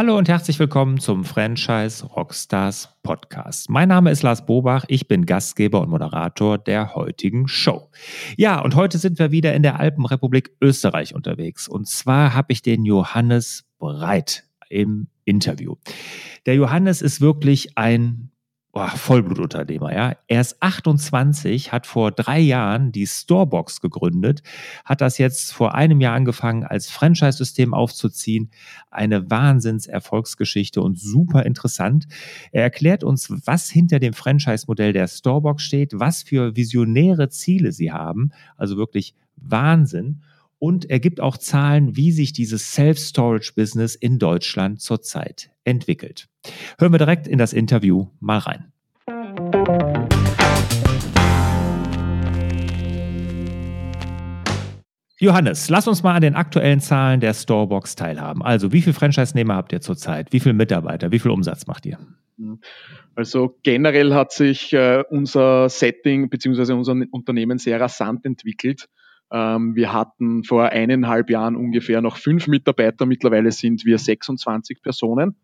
Hallo und herzlich willkommen zum Franchise Rockstars Podcast. Mein Name ist Lars Bobach, ich bin Gastgeber und Moderator der heutigen Show. Ja, und heute sind wir wieder in der Alpenrepublik Österreich unterwegs. Und zwar habe ich den Johannes Breit im Interview. Der Johannes ist wirklich ein oh, Vollblutunternehmer, ja. Er ist 28, hat vor drei Jahren die Storebox gegründet, hat das jetzt vor einem Jahr angefangen, als Franchise-System aufzuziehen. Eine Wahnsinnserfolgsgeschichte und super interessant. Er erklärt uns, was hinter dem Franchise-Modell der Storebox steht, was für visionäre Ziele sie haben. Also wirklich Wahnsinn. Und er gibt auch Zahlen, wie sich dieses Self-Storage-Business in Deutschland zurzeit entwickelt. Hören wir direkt in das Interview mal rein. Johannes, lass uns mal an den aktuellen Zahlen der Storebox teilhaben. Also, wie viele Franchise-Nehmer habt ihr zurzeit? Wie viele Mitarbeiter? Wie viel Umsatz macht ihr? Also generell hat sich äh, unser Setting bzw. unser Unternehmen sehr rasant entwickelt. Ähm, wir hatten vor eineinhalb Jahren ungefähr noch fünf Mitarbeiter. Mittlerweile sind wir 26 Personen.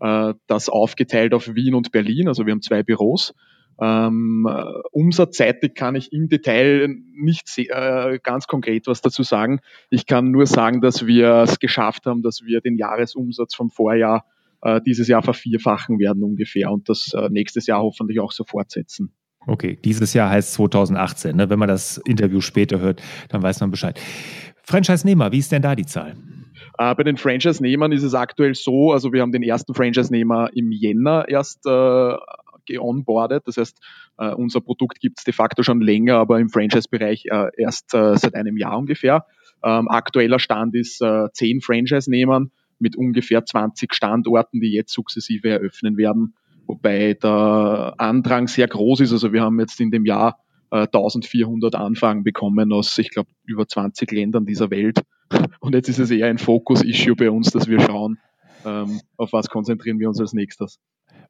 Äh, das aufgeteilt auf Wien und Berlin. Also wir haben zwei Büros. Ähm, umsatzseitig kann ich im Detail nicht äh, ganz konkret was dazu sagen. Ich kann nur sagen, dass wir es geschafft haben, dass wir den Jahresumsatz vom Vorjahr äh, dieses Jahr vervierfachen werden ungefähr und das äh, nächstes Jahr hoffentlich auch so fortsetzen. Okay, dieses Jahr heißt 2018. Ne? Wenn man das Interview später hört, dann weiß man Bescheid. Franchise-Nehmer, wie ist denn da die Zahl? Äh, bei den Franchise-Nehmern ist es aktuell so, also wir haben den ersten Franchise-Nehmer im Jänner erst äh, geonboardet. Das heißt, äh, unser Produkt gibt es de facto schon länger, aber im Franchise-Bereich äh, erst äh, seit einem Jahr ungefähr. Ähm, aktueller Stand ist äh, zehn Franchise-Nehmern mit ungefähr 20 Standorten, die jetzt sukzessive eröffnen werden, wobei der Andrang sehr groß ist. Also wir haben jetzt in dem Jahr 1400 Anfragen bekommen aus, ich glaube, über 20 Ländern dieser Welt. Und jetzt ist es eher ein Fokus-Issue bei uns, dass wir schauen, ähm, auf was konzentrieren wir uns als nächstes.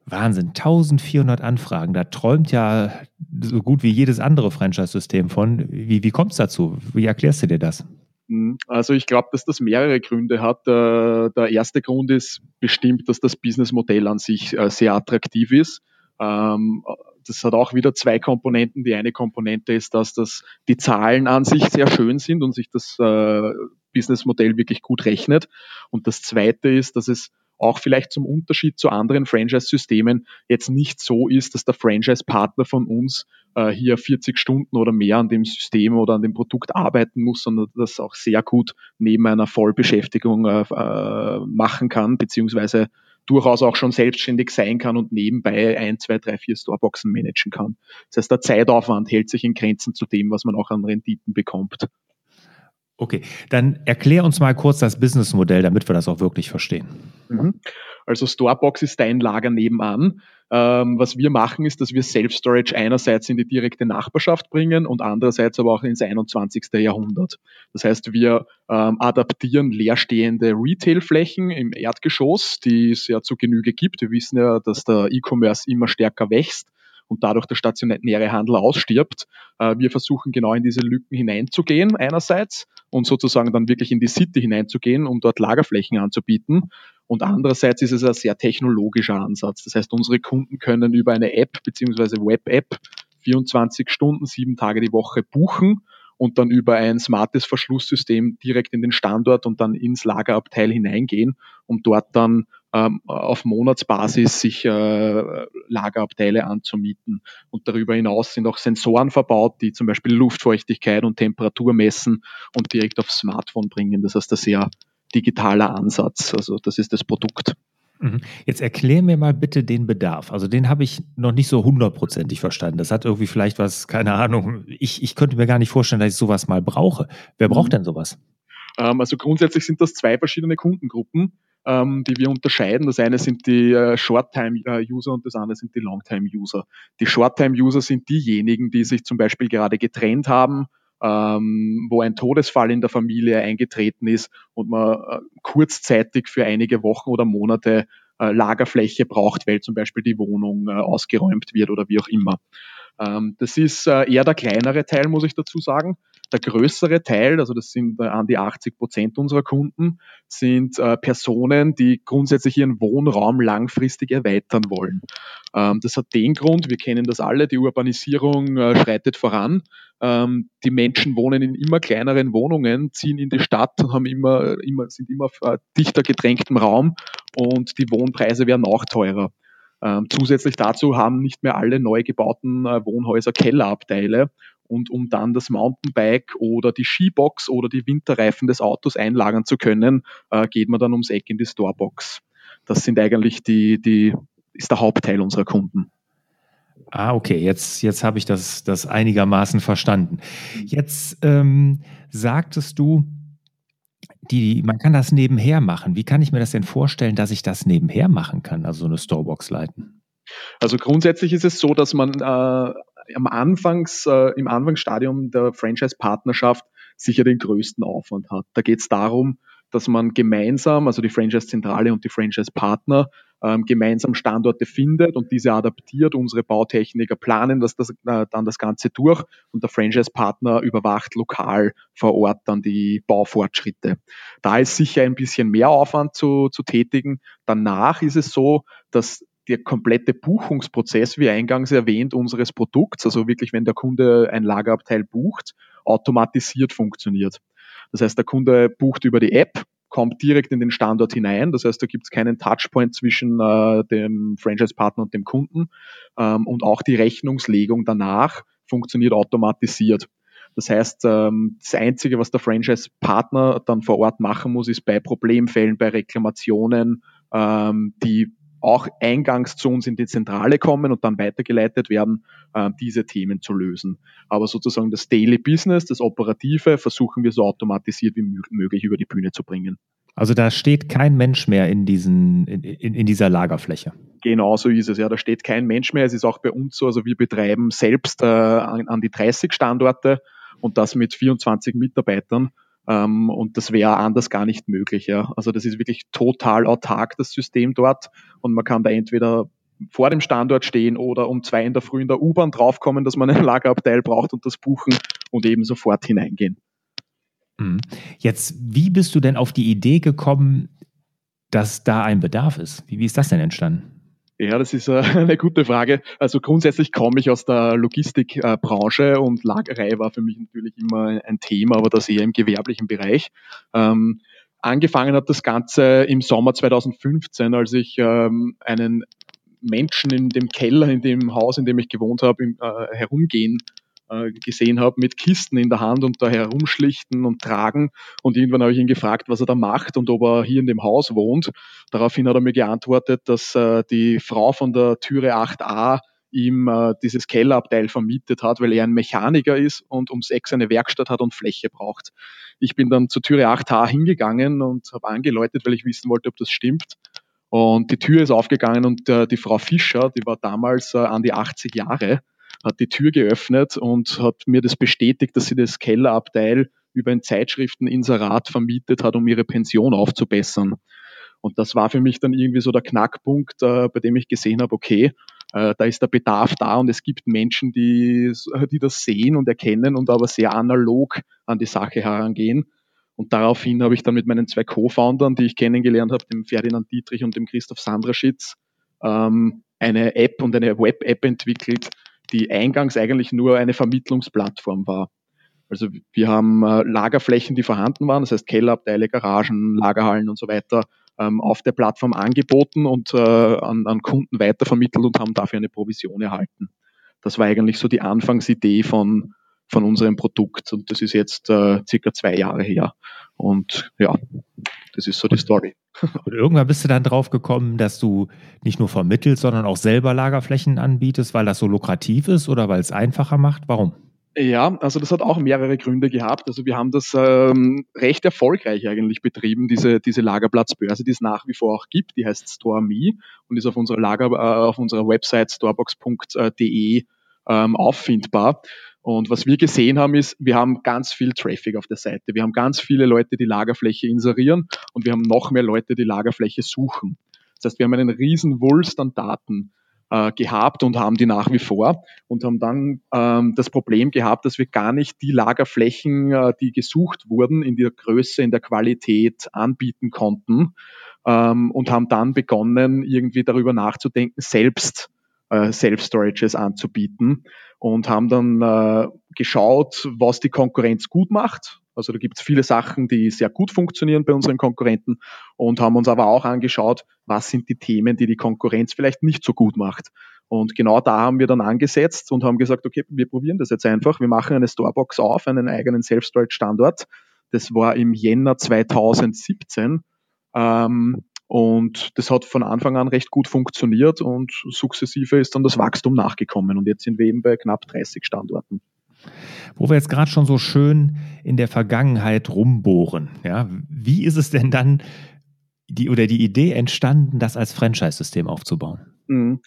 Wahnsinn, 1400 Anfragen. Da träumt ja so gut wie jedes andere Franchise-System von. Wie, wie kommt es dazu? Wie erklärst du dir das? Hm, also ich glaube, dass das mehrere Gründe hat. Äh, der erste Grund ist bestimmt, dass das Businessmodell an sich äh, sehr attraktiv ist. Das hat auch wieder zwei Komponenten. Die eine Komponente ist, dass das die Zahlen an sich sehr schön sind und sich das äh, Businessmodell wirklich gut rechnet. Und das zweite ist, dass es auch vielleicht zum Unterschied zu anderen Franchise-Systemen jetzt nicht so ist, dass der Franchise-Partner von uns äh, hier 40 Stunden oder mehr an dem System oder an dem Produkt arbeiten muss, sondern das auch sehr gut neben einer Vollbeschäftigung äh, äh, machen kann, beziehungsweise durchaus auch schon selbstständig sein kann und nebenbei ein, zwei, drei, vier Storeboxen managen kann. Das heißt, der Zeitaufwand hält sich in Grenzen zu dem, was man auch an Renditen bekommt. Okay, dann erklär uns mal kurz das Businessmodell, damit wir das auch wirklich verstehen. Mhm. Also Storebox ist dein Lager nebenan. Ähm, was wir machen, ist, dass wir Self-Storage einerseits in die direkte Nachbarschaft bringen und andererseits aber auch ins 21. Jahrhundert. Das heißt, wir ähm, adaptieren leerstehende Retail-Flächen im Erdgeschoss, die es ja zu Genüge gibt. Wir wissen ja, dass der E-Commerce immer stärker wächst und dadurch der stationäre Handel ausstirbt. Äh, wir versuchen genau in diese Lücken hineinzugehen einerseits und sozusagen dann wirklich in die City hineinzugehen, um dort Lagerflächen anzubieten. Und andererseits ist es ein sehr technologischer Ansatz. Das heißt, unsere Kunden können über eine App bzw. Web-App 24 Stunden, sieben Tage die Woche buchen und dann über ein smartes Verschlusssystem direkt in den Standort und dann ins Lagerabteil hineingehen, um dort dann ähm, auf Monatsbasis sich äh, Lagerabteile anzumieten. Und darüber hinaus sind auch Sensoren verbaut, die zum Beispiel Luftfeuchtigkeit und Temperatur messen und direkt aufs Smartphone bringen. Das heißt, ein sehr digitaler Ansatz. Also das ist das Produkt. Mhm. Jetzt erklär mir mal bitte den Bedarf. Also den habe ich noch nicht so hundertprozentig verstanden. Das hat irgendwie vielleicht was, keine Ahnung. Ich, ich könnte mir gar nicht vorstellen, dass ich sowas mal brauche. Wer braucht mhm. denn sowas? Ähm, also grundsätzlich sind das zwei verschiedene Kundengruppen, ähm, die wir unterscheiden. Das eine sind die äh, Short-Time-User und das andere sind die Long-Time-User. Die Short-Time-User sind diejenigen, die sich zum Beispiel gerade getrennt haben, ähm, wo ein Todesfall in der Familie eingetreten ist und man äh, kurzzeitig für einige Wochen oder Monate äh, Lagerfläche braucht, weil zum Beispiel die Wohnung äh, ausgeräumt wird oder wie auch immer. Ähm, das ist äh, eher der kleinere Teil, muss ich dazu sagen. Der größere Teil, also das sind äh, an die 80 Prozent unserer Kunden, sind äh, Personen, die grundsätzlich ihren Wohnraum langfristig erweitern wollen. Ähm, das hat den Grund, wir kennen das alle, die Urbanisierung äh, schreitet voran. Ähm, die Menschen wohnen in immer kleineren Wohnungen, ziehen in die Stadt und haben immer, immer, sind immer äh, dichter gedrängtem Raum und die Wohnpreise werden auch teurer. Ähm, zusätzlich dazu haben nicht mehr alle neu gebauten Wohnhäuser Kellerabteile. Und um dann das Mountainbike oder die Skibox oder die Winterreifen des Autos einlagern zu können, äh, geht man dann ums Eck in die Storebox. Das sind eigentlich die, die, ist der Hauptteil unserer Kunden. Ah, okay, jetzt, jetzt habe ich das, das einigermaßen verstanden. Jetzt ähm, sagtest du, die, man kann das nebenher machen. Wie kann ich mir das denn vorstellen, dass ich das nebenher machen kann, also so eine Storebox leiten? Also grundsätzlich ist es so, dass man äh, am Anfangs, äh, im Anfangsstadium der Franchise-Partnerschaft sicher den größten Aufwand hat. Da geht es darum, dass man gemeinsam, also die Franchise-Zentrale und die Franchise-Partner, ähm, gemeinsam Standorte findet und diese adaptiert. Unsere Bautechniker planen das, das, äh, dann das Ganze durch und der Franchise-Partner überwacht lokal vor Ort dann die Baufortschritte. Da ist sicher ein bisschen mehr Aufwand zu, zu tätigen. Danach ist es so, dass der komplette Buchungsprozess, wie eingangs erwähnt, unseres Produkts, also wirklich, wenn der Kunde ein Lagerabteil bucht, automatisiert funktioniert. Das heißt, der Kunde bucht über die App, kommt direkt in den Standort hinein. Das heißt, da gibt es keinen Touchpoint zwischen äh, dem Franchise-Partner und dem Kunden. Ähm, und auch die Rechnungslegung danach funktioniert automatisiert. Das heißt, ähm, das Einzige, was der Franchise-Partner dann vor Ort machen muss, ist bei Problemfällen, bei Reklamationen, ähm, die auch eingangs zu uns in die Zentrale kommen und dann weitergeleitet werden, äh, diese Themen zu lösen. Aber sozusagen das Daily Business, das Operative, versuchen wir so automatisiert wie möglich über die Bühne zu bringen. Also da steht kein Mensch mehr in, diesen, in, in, in dieser Lagerfläche. Genau so ist es, ja. Da steht kein Mensch mehr. Es ist auch bei uns so, also wir betreiben selbst äh, an, an die 30 Standorte und das mit 24 Mitarbeitern. Ähm, und das wäre anders gar nicht möglich. Ja. Also das ist wirklich total autark, das System dort. Und man kann da entweder vor dem Standort stehen oder um zwei in der Früh in der U-Bahn draufkommen, dass man ein Lagerabteil braucht und das buchen und eben sofort hineingehen. Mhm. Jetzt, wie bist du denn auf die Idee gekommen, dass da ein Bedarf ist? Wie, wie ist das denn entstanden? Ja, das ist äh, eine gute Frage. Also grundsätzlich komme ich aus der Logistikbranche und Lagerei war für mich natürlich immer ein Thema, aber das eher im gewerblichen Bereich. Ähm, angefangen hat das Ganze im Sommer 2015, als ich ähm, einen Menschen in dem Keller, in dem Haus, in dem ich gewohnt habe, äh, herumgehen äh, gesehen habe mit Kisten in der Hand und da herumschlichten und tragen. Und irgendwann habe ich ihn gefragt, was er da macht und ob er hier in dem Haus wohnt. Daraufhin hat er mir geantwortet, dass äh, die Frau von der Türe 8a ihm äh, dieses Kellerabteil vermietet hat, weil er ein Mechaniker ist und ums Eck eine Werkstatt hat und Fläche braucht. Ich bin dann zur Türe 8a hingegangen und habe angeläutet, weil ich wissen wollte, ob das stimmt. Und die Tür ist aufgegangen und äh, die Frau Fischer, die war damals äh, an die 80 Jahre, hat die Tür geöffnet und hat mir das bestätigt, dass sie das Kellerabteil über ein Zeitschrifteninserat vermietet hat, um ihre Pension aufzubessern. Und das war für mich dann irgendwie so der Knackpunkt, äh, bei dem ich gesehen habe, okay, äh, da ist der Bedarf da und es gibt Menschen, die, die das sehen und erkennen und aber sehr analog an die Sache herangehen. Und daraufhin habe ich dann mit meinen zwei Co-Foundern, die ich kennengelernt habe, dem Ferdinand Dietrich und dem Christoph Sandraschitz, ähm, eine App und eine Web-App entwickelt, die eingangs eigentlich nur eine Vermittlungsplattform war. Also wir haben äh, Lagerflächen, die vorhanden waren, das heißt Kellerabteile, Garagen, Lagerhallen und so weiter, ähm, auf der Plattform angeboten und äh, an, Kunden weitervermittelt und haben dafür eine Provision erhalten. Das war eigentlich so die Anfangsidee von, von unserem Produkt und das ist jetzt äh, circa zwei Jahre her. Und ja, das ist so die Story. Und irgendwann bist du dann drauf gekommen, dass du nicht nur vermittelst, sondern auch selber Lagerflächen anbietest, weil das so lukrativ ist oder weil es einfacher macht? Warum? Ja, also das hat auch mehrere Gründe gehabt. Also wir haben das ähm, recht erfolgreich eigentlich betrieben, diese, diese Lagerplatzbörse, die es nach wie vor auch gibt. Die heißt StoreMe und ist auf unserer Lager, äh, auf unserer Website storebox.de ähm, auffindbar. Und was wir gesehen haben, ist, wir haben ganz viel Traffic auf der Seite. Wir haben ganz viele Leute, die Lagerfläche inserieren und wir haben noch mehr Leute, die Lagerfläche suchen. Das heißt, wir haben einen riesen Wulst an Daten. äh, gehabt und haben die nach wie vor und haben dann ähm, das Problem gehabt, dass wir gar nicht die Lagerflächen, äh, die gesucht wurden, in der Größe, in der Qualität anbieten konnten ähm, und haben dann begonnen, irgendwie darüber nachzudenken, selbst äh, Self-Storages anzubieten und haben dann äh, geschaut, was die Konkurrenz gut macht. Also da gibt es viele Sachen, die sehr gut funktionieren bei unseren Konkurrenten und haben uns aber auch angeschaut, was sind die Themen, die die Konkurrenz vielleicht nicht so gut macht. Und genau da haben wir dann angesetzt und haben gesagt, okay, wir probieren das jetzt einfach. Wir machen eine Storebox auf, einen eigenen Self-Storage-Standort. Das war im Jänner 2017. Ähm, und das hat von Anfang an recht gut funktioniert und sukzessive ist dann das Wachstum nachgekommen. Und jetzt sind wir eben bei knapp 30 Standorten. Wo wir jetzt gerade schon so schön in der Vergangenheit rumbohren, ja, wie ist es denn dann die oder die Idee entstanden, das als Franchise-System aufzubauen? Mhm.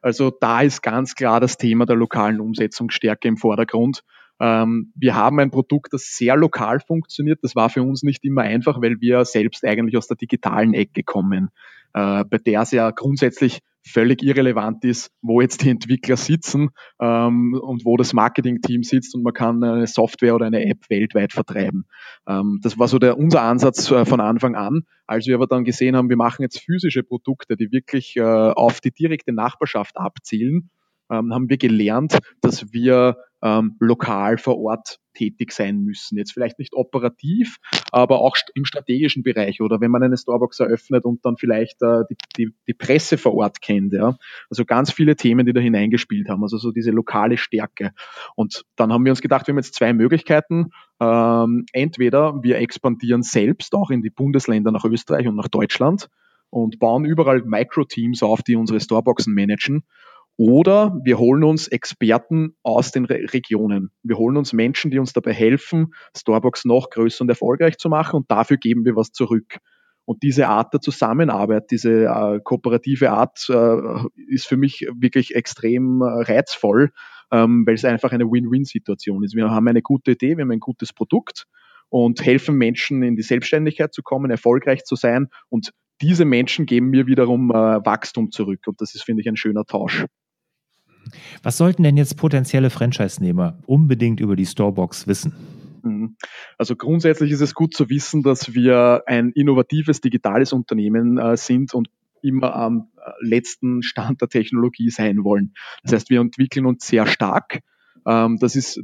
Also da ist ganz klar das Thema der lokalen Umsetzungsstärke im Vordergrund. Ähm, wir haben ein Produkt, das sehr lokal funktioniert. Das war für uns nicht immer einfach, weil wir selbst eigentlich aus der digitalen Ecke kommen, äh, bei der es ja grundsätzlich völlig irrelevant ist, wo jetzt die Entwickler sitzen ähm, und wo das Marketing-Team sitzt und man kann eine Software oder eine App weltweit vertreiben. Ähm, das war so der, unser Ansatz äh, von Anfang an. Als wir aber dann gesehen haben, wir machen jetzt physische Produkte, die wirklich äh, auf die direkte Nachbarschaft abzielen, haben wir gelernt, dass wir ähm, lokal vor Ort tätig sein müssen. Jetzt vielleicht nicht operativ, aber auch im strategischen Bereich oder wenn man eine Starbucks eröffnet und dann vielleicht äh, die, die, die Presse vor Ort kennt. Ja? Also ganz viele Themen, die da hineingespielt haben, also so diese lokale Stärke. Und dann haben wir uns gedacht, wir haben jetzt zwei Möglichkeiten. Ähm, entweder wir expandieren selbst auch in die Bundesländer nach Österreich und nach Deutschland und bauen überall Micro-Teams auf, die unsere Storeboxen managen. Oder wir holen uns Experten aus den Re Regionen. Wir holen uns Menschen, die uns dabei helfen, Starbucks noch größer und erfolgreich zu machen und dafür geben wir was zurück. Und diese Art der Zusammenarbeit, diese äh, kooperative Art äh, ist für mich wirklich extrem äh, reizvoll, ähm, weil es einfach eine Win-Win-Situation ist. Wir haben eine gute Idee, wir haben ein gutes Produkt und helfen Menschen in die Selbstständigkeit zu kommen, erfolgreich zu sein und diese Menschen geben mir wiederum äh, Wachstum zurück und das ist, finde ich, ein schöner Tausch. Was sollten denn jetzt potenzielle Franchise-Nehmer unbedingt über die Storebox wissen? Mhm. Also grundsätzlich ist es gut zu wissen, dass wir ein innovatives digitales Unternehmen äh, sind und immer am äh, letzten Stand der Technologie sein wollen. Das heißt, wir entwickeln uns sehr stark. Ähm, das ist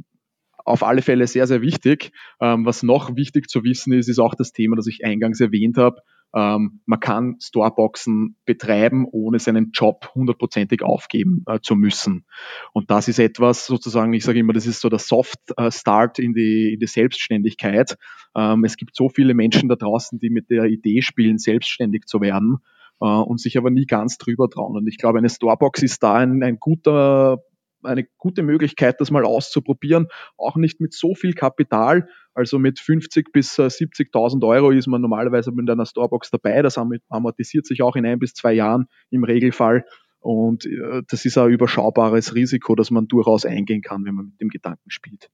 auf alle Fälle sehr, sehr wichtig. Ähm, was noch wichtig zu wissen ist, ist auch das Thema, das ich eingangs erwähnt habe. Ähm, man kann Storeboxen betreiben, ohne seinen Job hundertprozentig aufgeben äh, zu müssen. Und das ist etwas sozusagen, ich sage immer, das ist so der Soft äh, Start in die, in die Selbstständigkeit. Ähm, es gibt so viele Menschen da draußen, die mit der Idee spielen, selbstständig zu werden äh, und sich aber nie ganz drüber trauen. Und ich glaube, eine Storebox ist da ein, ein guter eine gute Möglichkeit, das mal auszuprobieren. Auch nicht mit so viel Kapital. Also mit 50 bis 70.000 äh, Euro ist man normalerweise mit einer Storebox dabei. Das amortisiert sich auch in ein bis zwei Jahren im Regelfall. Und äh, das ist ein überschaubares Risiko, das man durchaus eingehen kann, wenn man mit dem Gedanken spielt.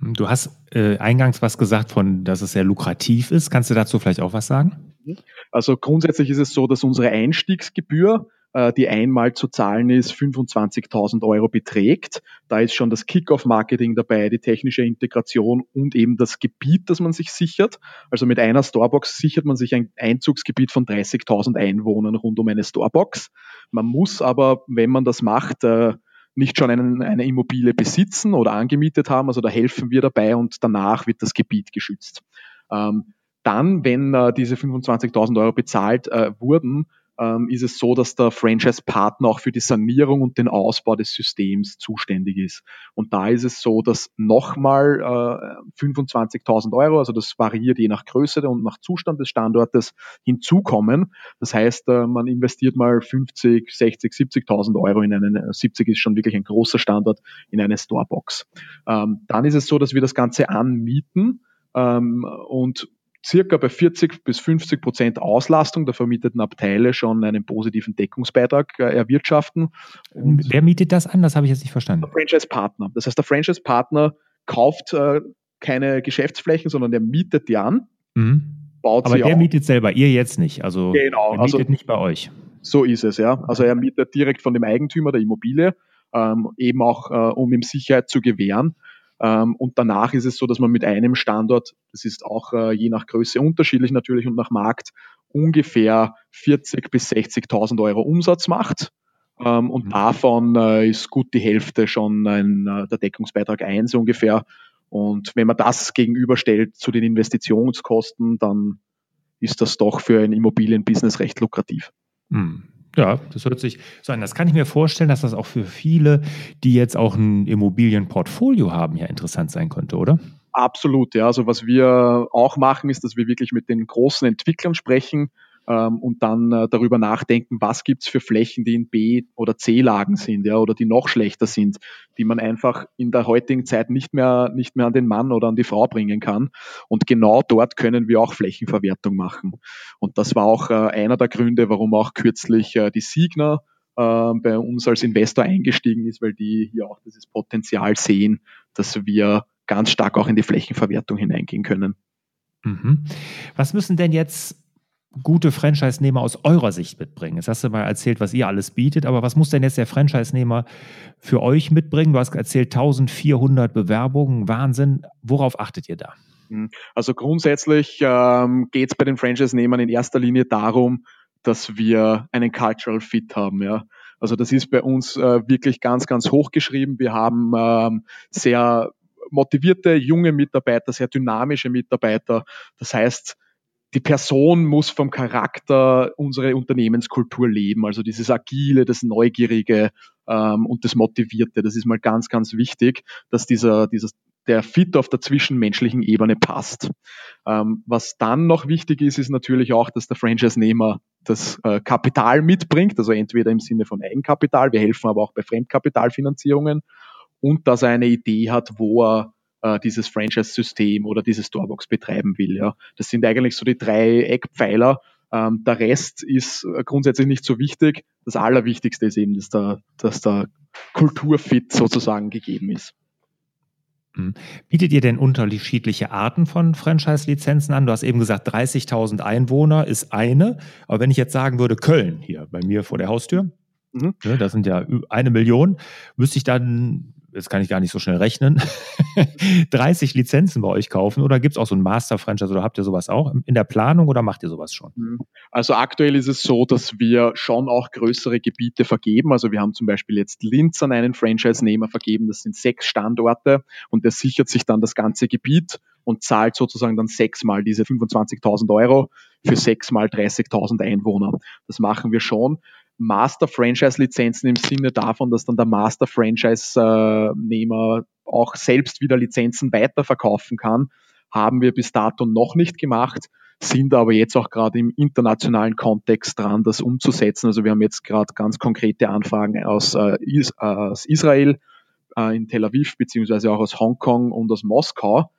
Du hast äh, eingangs was gesagt von, dass es sehr lukrativ ist. Kannst du dazu vielleicht auch was sagen? Also grundsätzlich ist es so, dass unsere Einstiegsgebühr die einmal zu zahlen ist, 25.000 Euro beträgt. Da ist schon das Kick-Off-Marketing dabei, die technische Integration und eben das Gebiet, das man sich sichert. Also mit einer Storebox sichert man sich ein Einzugsgebiet von 30.000 Einwohnern rund um eine Storebox. Man muss aber, wenn man das macht, äh, nicht schon einen, eine Immobilie besitzen oder angemietet haben. Also da helfen wir dabei und danach wird das Gebiet geschützt. Ähm, dann, wenn äh, diese 25.000 Euro bezahlt äh, wurden, ähm, ist es so, dass der Franchise-Partner auch für die Sanierung und den Ausbau des Systems zuständig ist. Und da ist es so, dass nochmal äh, 25.000 Euro, also das variiert je nach Größe und nach Zustand des Standortes, hinzukommen. Das heißt, äh, man investiert mal 50, 60, 70.000 Euro in einen, 70 ist schon wirklich ein großer Standort, in eine Storebox. Ähm, dann ist es so, dass wir das Ganze anmieten ähm, und circa bei 40 bis 50 Prozent Auslastung der vermieteten Abteile schon einen positiven Deckungsbeitrag äh, erwirtschaften. Und Wer mietet das an? Das habe ich jetzt nicht verstanden. Der Franchise-Partner. Das heißt, der Franchise-Partner kauft äh, keine Geschäftsflächen, sondern der mietet die an. Mhm. Baut Aber der auf. mietet selber, ihr jetzt nicht. Also genau, er mietet also, nicht bei euch. So ist es, ja. Also er mietet direkt von dem Eigentümer der Immobilie, ähm, eben auch äh, um ihm Sicherheit zu gewähren. Ähm, und danach ist es so, dass man mit einem Standort, das ist auch äh, je nach Größe unterschiedlich natürlich und nach Markt, ungefähr 40 bis 60.000 Euro Umsatz macht. Ähm, und mhm. davon äh, ist gut die Hälfte schon ein, äh, der Deckungsbeitrag 1 ungefähr. Und wenn man das gegenüberstellt zu den Investitionskosten, dann ist das doch für ein Immobilienbusiness recht lukrativ. Mhm. Ja, das hört sich so an. Das kann ich mir vorstellen, dass das auch für viele, die jetzt auch ein Immobilienportfolio haben, ja interessant sein könnte, oder? Absolut, ja. Also was wir auch machen, ist, dass wir wirklich mit den großen Entwicklern sprechen, ähm, und dann äh, darüber nachdenken, was gibt's für Flächen, die in B- oder C-Lagen sind, ja, oder die noch schlechter sind, die man einfach in der heutigen Zeit nicht mehr, nicht mehr an den Mann oder an die Frau bringen kann. Und genau dort können wir auch Flächenverwertung machen. Und das war auch äh, einer der Gründe, warum auch kürzlich äh, die Signer äh, bei uns als Investor eingestiegen ist, weil die hier auch dieses Potenzial sehen, dass wir ganz stark auch in die Flächenverwertung hineingehen können. Mhm. Was müssen denn jetzt gute Franchise-Nehmer aus eurer Sicht mitbringen? Jetzt hast du mal erzählt, was ihr alles bietet, aber was muss denn jetzt der Franchise-Nehmer für euch mitbringen? Du hast erzählt 1400 Bewerbungen, Wahnsinn. Worauf achtet ihr da? Hm, also grundsätzlich ähm, geht es bei den Franchise-Nehmern in erster Linie darum, dass wir einen Cultural Fit haben. Ja. Also das ist bei uns äh, wirklich ganz, ganz hochgeschrieben. Wir haben ähm, sehr motivierte junge Mitarbeiter, sehr dynamische Mitarbeiter. Das heißt, die Person muss vom Charakter unsere Unternehmenskultur leben, also dieses Agile, das Neugierige ähm, und das Motivierte. Das ist mal ganz, ganz wichtig, dass dieser, dieses, der Fit auf der zwischenmenschlichen Ebene passt. Ähm, was dann noch wichtig ist, ist natürlich auch, dass der Franchise-Nehmer das äh, Kapital mitbringt, also entweder im Sinne von Eigenkapital, wir helfen aber auch bei Fremdkapitalfinanzierungen und dass er eine Idee hat, wo er äh, dieses Franchise-System oder diese Storebox betreiben will. Ja. Das sind eigentlich so die drei Eckpfeiler. Ähm, der Rest ist äh, grundsätzlich nicht so wichtig. Das Allerwichtigste ist eben, dass der, dass der Kulturfit sozusagen gegeben ist. Mhm. Bietet ihr denn unterschiedliche Arten von Franchise-Lizenzen an? Du hast eben gesagt, 30.000 Einwohner ist eine. Aber wenn ich jetzt sagen würde, Köln hier bei mir vor der Haustür, mhm. ne, das sind ja eine Million, müsste ich dann jetzt kann ich gar nicht so schnell rechnen, 30 Lizenzen bei euch kaufen oder gibt es auch so ein Master-Franchise oder habt ihr sowas auch in der Planung oder macht ihr sowas schon? Mhm. Also aktuell ist es so, dass wir schon auch größere Gebiete vergeben. Also wir haben zum Beispiel jetzt Linz an einen Franchise-Nehmer vergeben, das sind sechs Standorte und der sichert sich dann das ganze Gebiet und zahlt sozusagen dann sechsmal diese 25.000 Euro für sechsmal 30.000 Einwohner. Das machen wir schon. Master-Franchise-Lizenzen im Sinne davon, dass dann der Master-Franchise-Nehmer auch selbst wieder Lizenzen weiterverkaufen kann, haben wir bis dato noch nicht gemacht, sind aber jetzt auch gerade im internationalen Kontext dran, das umzusetzen. Also wir haben jetzt gerade ganz konkrete Anfragen aus, äh, Is aus Israel, äh, in Tel Aviv, beziehungsweise auch aus Hongkong und aus Moskau.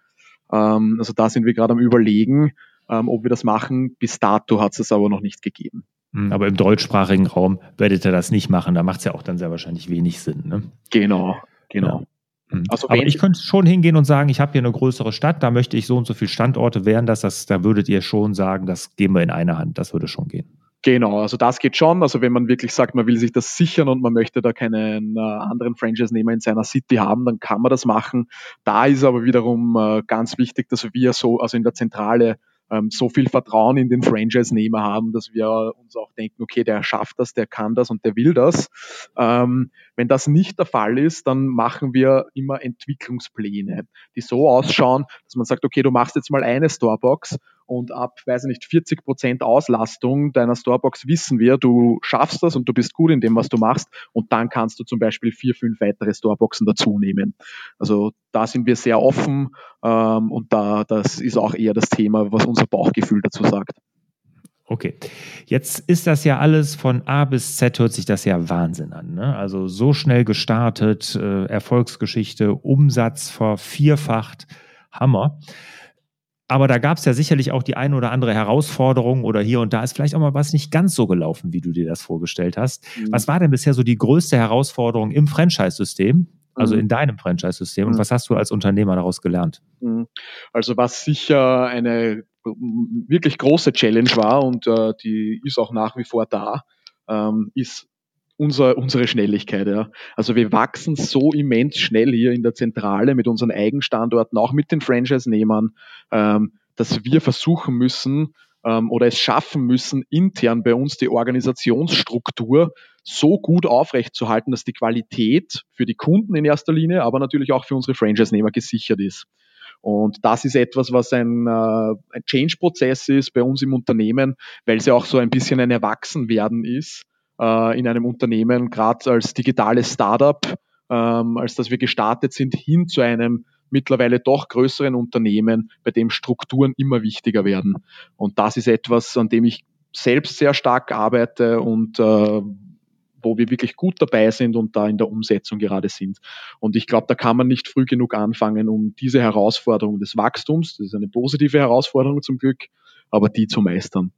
Ähm, also da sind wir gerade am Überlegen, ähm, ob wir das machen. Bis dato hat es es aber noch nicht gegeben. Hm, aber im deutschsprachigen Raum werdet ihr das nicht machen. Da macht es ja auch dann sehr wahrscheinlich wenig Sinn. Ne? Genau, genau. Ja. Hm. Also aber ich könnte schon hingehen und sagen, ich habe hier eine größere Stadt, da möchte ich so und so viele Standorte. Wären das, das, da würdet ihr schon sagen, das geben wir in eine Hand. Das würde schon gehen. Genau, also das geht schon. Also wenn man wirklich sagt, man will sich das sichern und man möchte da keinen äh, anderen Franchise-Nehmer in seiner City haben, dann kann man das machen. Da ist aber wiederum äh, ganz wichtig, dass wir so, also in der Zentrale ähm, so viel Vertrauen in den Franchise-Nehmer haben, dass wir uns auch denken, okay, der schafft das, der kann das und der will das. Ähm, wenn das nicht der Fall ist, dann machen wir immer Entwicklungspläne, die so ausschauen, dass man sagt, okay, du machst jetzt mal eine Storebox und ab, weiß ich nicht, 40 Prozent Auslastung deiner Storebox wissen wir, du schaffst das und du bist gut in dem, was du machst und dann kannst du zum Beispiel vier, fünf weitere Storeboxen dazu nehmen. Also da sind wir sehr offen ähm, und da, das ist auch eher das Thema, was unser Bauchgefühl dazu sagt. Okay, jetzt ist das ja alles von A bis Z, hört sich das ja Wahnsinn an. Ne? Also so schnell gestartet, äh, Erfolgsgeschichte, Umsatz vervierfacht, Hammer. Aber da gab es ja sicherlich auch die eine oder andere Herausforderung oder hier und da ist vielleicht auch mal was nicht ganz so gelaufen, wie du dir das vorgestellt hast. Mhm. Was war denn bisher so die größte Herausforderung im Franchise-System, also mhm. in deinem Franchise-System? Und mhm. was hast du als Unternehmer daraus gelernt? Mhm. Also was sicher eine wirklich große Challenge war und äh, die ist auch nach wie vor da, ähm, ist unser, unsere Schnelligkeit. Ja. Also wir wachsen so immens schnell hier in der Zentrale mit unseren Eigenstandorten, auch mit den Franchise-Nehmern, ähm, dass wir versuchen müssen ähm, oder es schaffen müssen, intern bei uns die Organisationsstruktur so gut aufrechtzuerhalten, dass die Qualität für die Kunden in erster Linie, aber natürlich auch für unsere Franchise-Nehmer gesichert ist. Und das ist etwas, was ein, äh, ein Change-Prozess ist bei uns im Unternehmen, weil es ja auch so ein bisschen ein Erwachsenwerden ist äh, in einem Unternehmen, gerade als digitales Startup, ähm, als dass wir gestartet sind, hin zu einem mittlerweile doch größeren Unternehmen, bei dem Strukturen immer wichtiger werden. Und das ist etwas, an dem ich selbst sehr stark arbeite und äh, wo wir wirklich gut dabei sind und da in der Umsetzung gerade sind. Und ich glaube, da kann man nicht früh genug anfangen, um diese Herausforderung des Wachstums, das ist eine positive Herausforderung zum Glück, aber die zu meistern.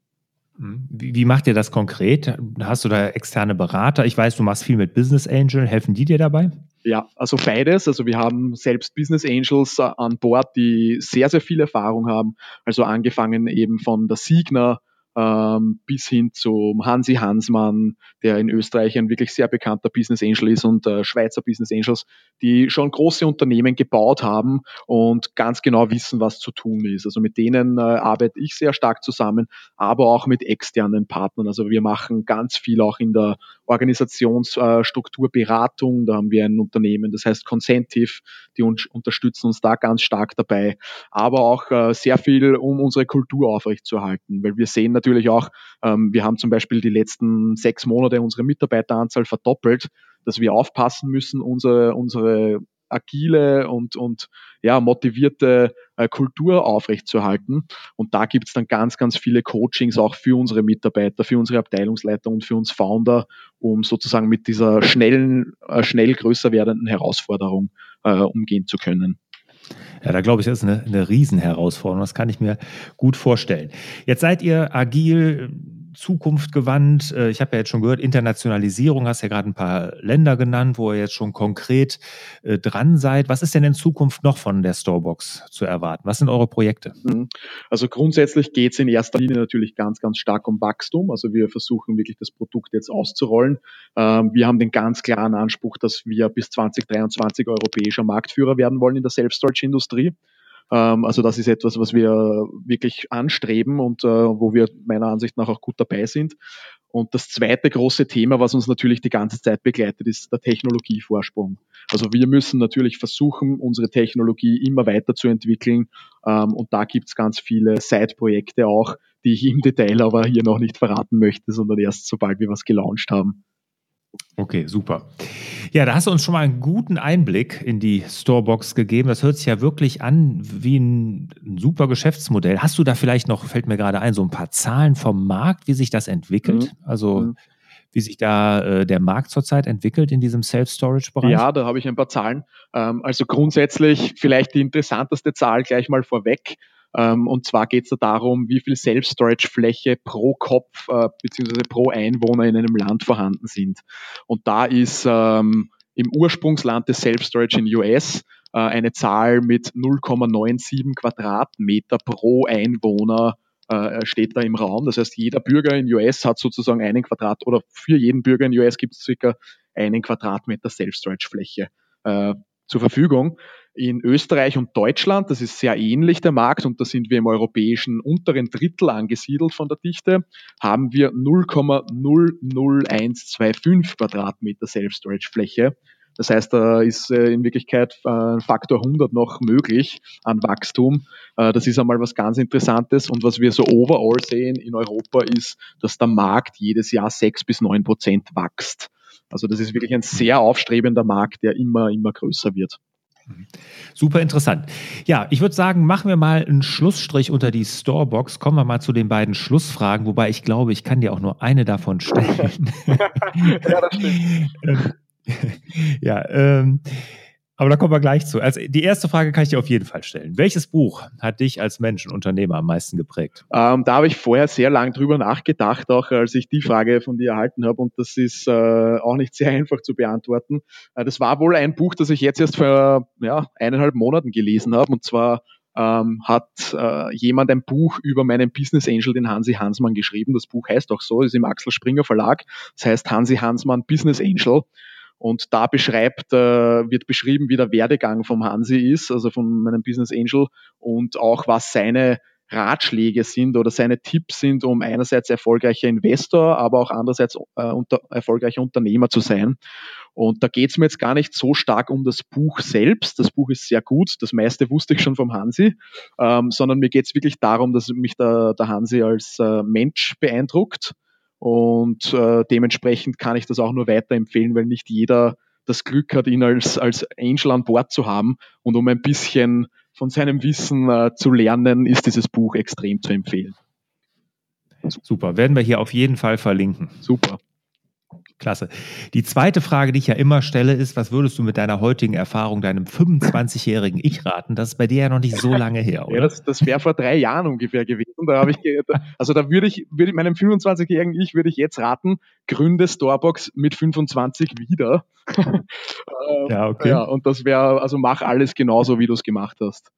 Wie, wie macht ihr das konkret? Hast du da externe Berater? Ich weiß, du machst viel mit Business Angel. Helfen die dir dabei? Ja, also beides. Also wir haben selbst Business Angels äh, an Bord, die sehr, sehr viel Erfahrung haben. Also angefangen eben von der Signer, ähm, bis hin zum Hansi Hansmann, der in Österreich ein wirklich sehr bekannter Business Angel ist und äh, Schweizer Business Angels, die schon große Unternehmen gebaut haben und ganz genau wissen, was zu tun ist. Also mit denen äh, arbeite ich sehr stark zusammen, aber auch mit externen Partnern. Also wir machen ganz viel auch in der Organisationsstrukturberatung. Da haben wir ein Unternehmen, das heißt Consentive, die uns unterstützen uns da ganz stark dabei, aber auch äh, sehr viel, um unsere Kultur aufrechtzuerhalten, weil wir sehen natürlich auch, ähm, wir haben zum Beispiel die letzten sechs Monate unsere Mitarbeiteranzahl verdoppelt, dass wir aufpassen müssen, unsere, unsere agile und, und ja, motivierte äh, Kultur aufrechtzuerhalten. Und da gibt es dann ganz, ganz viele Coachings auch für unsere Mitarbeiter, für unsere Abteilungsleiter und für uns Founder, um sozusagen mit dieser schnellen, äh, schnell größer werdenden Herausforderung äh, umgehen zu können. Ja, da glaube ich, das ist eine, eine Riesenherausforderung. Das kann ich mir gut vorstellen. Jetzt seid ihr agil, Zukunft gewandt. Äh, ich habe ja jetzt schon gehört, Internationalisierung, hast ja gerade ein paar Länder genannt, wo ihr jetzt schon konkret äh, dran seid. Was ist denn in Zukunft noch von der Storebox zu erwarten? Was sind eure Projekte? Mhm. Also grundsätzlich geht es in erster Linie natürlich ganz, ganz stark um Wachstum. Also wir versuchen wirklich das Produkt jetzt auszurollen. Ähm, wir haben den ganz klaren Anspruch, dass wir bis 2023 europäischer Marktführer werden wollen in der Self-Storage-Industrie. Ähm, also das ist etwas, was wir wirklich anstreben und äh, wo wir meiner Ansicht nach auch gut dabei sind. Und das zweite große Thema, was uns natürlich die ganze Zeit begleitet, ist der Technologievorsprung. Also wir müssen natürlich versuchen, unsere Technologie immer weiterzuentwickeln. Ähm, und da gibt's ganz viele Side-Projekte auch, die ich im Detail aber hier noch nicht verraten möchte, sondern erst sobald wir was gelauncht haben. Okay, super. Ja, da hast du uns schon mal einen guten Einblick in die Storebox gegeben. Das hört sich ja wirklich an wie ein, ein super Geschäftsmodell. Hast du da vielleicht noch, fällt mir gerade ein, so ein paar Zahlen vom Markt, wie sich das entwickelt? Mhm. Also mhm. wie sich da äh, der Markt zurzeit entwickelt in diesem Self-Storage-Bereich? Ja, da habe ich ein paar Zahlen. Ähm, also grundsätzlich vielleicht die interessanteste Zahl gleich mal vorweg. Ähm, und zwar geht es da darum, wie viel Self-Storage-Fläche pro Kopf äh, bzw. pro Einwohner in einem Land vorhanden sind. Und da ist ähm, im Ursprungsland des Self-Storage in US äh, eine Zahl mit 0,97 Quadratmeter pro Einwohner äh, steht da im Raum. Das heißt, jeder Bürger in US hat sozusagen einen Quadrat oder für jeden Bürger in US gibt es circa einen Quadratmeter Self-Storage-Fläche äh, zur Verfügung. In Österreich und Deutschland, das ist sehr ähnlich der Markt und da sind wir im europäischen unteren Drittel angesiedelt von der Dichte, haben wir 0,00125 Quadratmeter Self-Storage-Fläche. Das heißt, da ist äh, in Wirklichkeit äh, ein Faktor 100 noch möglich an Wachstum. Äh, das ist einmal was ganz Interessantes. Und was wir so overall sehen in Europa ist, dass der Markt jedes Jahr 6 bis 9 Prozent wächst. Also das ist wirklich ein sehr aufstrebender Markt, der immer, immer größer wird. Super interessant. Ja, ich würde sagen, machen wir mal einen Schlussstrich unter die Storebox. Kommen wir mal zu den beiden Schlussfragen, wobei ich glaube, ich kann dir auch nur eine davon stellen. ja, das stimmt. ja, ähm, aber da kommen wir gleich zu. Also die erste Frage kann ich dir auf jeden Fall stellen. Welches Buch hat dich als Mensch und Unternehmer am meisten geprägt? Ähm, da habe ich vorher sehr lang drüber nachgedacht, auch als ich die Frage von dir erhalten habe. Und das ist äh, auch nicht sehr einfach zu beantworten. Äh, das war wohl ein Buch, das ich jetzt erst vor ja, eineinhalb Monaten gelesen habe. Und zwar ähm, hat äh, jemand ein Buch über meinen Business Angel, den Hansi Hansmann, geschrieben. Das Buch heißt auch so, ist im Axel Springer Verlag. Das heißt Hansi Hansmann Business Angel. Und da beschreibt, äh, wird beschrieben, wie der Werdegang vom Hansi ist, also von meinem Business Angel und auch was seine Ratschläge sind oder seine Tipps sind, um einerseits erfolgreicher Investor, aber auch andererseits äh, unter, erfolgreicher Unternehmer zu sein. Und da geht es mir jetzt gar nicht so stark um das Buch selbst. Das Buch ist sehr gut, das meiste wusste ich schon vom Hansi, ähm, sondern mir geht es wirklich darum, dass mich der, der Hansi als äh, Mensch beeindruckt. Und äh, dementsprechend kann ich das auch nur weiterempfehlen, weil nicht jeder das Glück hat, ihn als, als Angel an Bord zu haben. Und um ein bisschen von seinem Wissen äh, zu lernen, ist dieses Buch extrem zu empfehlen. Super, werden wir hier auf jeden Fall verlinken. Super. Klasse. Die zweite Frage, die ich ja immer stelle, ist, was würdest du mit deiner heutigen Erfahrung deinem 25-jährigen Ich raten? Das ist bei dir ja noch nicht so lange her, oder? Ja, das, das wäre vor drei Jahren ungefähr gewesen. Da habe ich, also da würde ich, würde meinem 25-jährigen Ich würde ich jetzt raten, gründe Starbucks mit 25 wieder. ja, okay. Ja, und das wäre, also mach alles genauso, wie du es gemacht hast.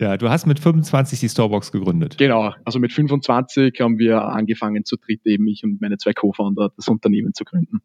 Ja, du hast mit 25 die Starbucks gegründet. Genau, also mit 25 haben wir angefangen zu dritt eben ich und meine zwei Co-Founder das Unternehmen zu gründen.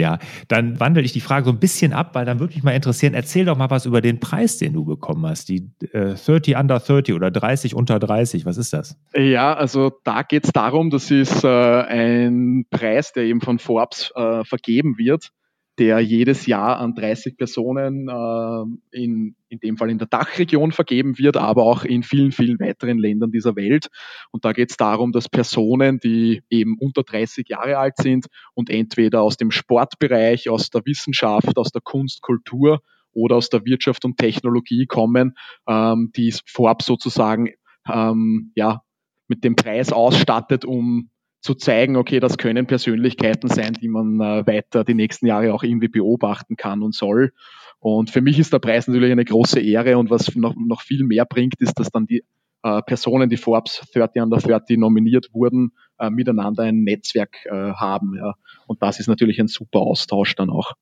Ja, dann wandle ich die Frage so ein bisschen ab, weil dann würde mich mal interessieren, erzähl doch mal was über den Preis, den du bekommen hast. Die äh, 30 under 30 oder 30 unter 30, was ist das? Ja, also da geht es darum, das ist äh, ein Preis, der eben von Forbes äh, vergeben wird der jedes Jahr an 30 Personen äh, in, in dem Fall in der Dachregion vergeben wird, aber auch in vielen, vielen weiteren Ländern dieser Welt. Und da geht es darum, dass Personen, die eben unter 30 Jahre alt sind und entweder aus dem Sportbereich, aus der Wissenschaft, aus der Kunst, Kultur oder aus der Wirtschaft und Technologie kommen, ähm, die vorab sozusagen ähm, ja, mit dem Preis ausstattet, um zu zeigen, okay, das können Persönlichkeiten sein, die man äh, weiter die nächsten Jahre auch irgendwie beobachten kann und soll. Und für mich ist der Preis natürlich eine große Ehre und was noch, noch viel mehr bringt, ist, dass dann die äh, Personen, die Forbes 30 under 30 nominiert wurden, äh, miteinander ein Netzwerk äh, haben. Ja. Und das ist natürlich ein super Austausch dann auch.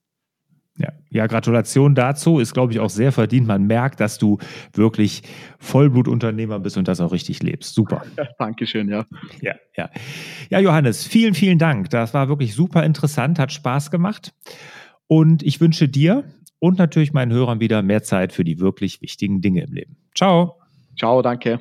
Ja, ja, Gratulation dazu. Ist, glaube ich, auch sehr verdient. Man merkt, dass du wirklich Vollblutunternehmer bist und das auch richtig lebst. Super. Ja, Dankeschön, ja. Ja, ja. Ja, Johannes, vielen, vielen Dank. Das war wirklich super interessant, hat Spaß gemacht. Und ich wünsche dir und natürlich meinen Hörern wieder mehr Zeit für die wirklich wichtigen Dinge im Leben. Ciao. Ciao, danke.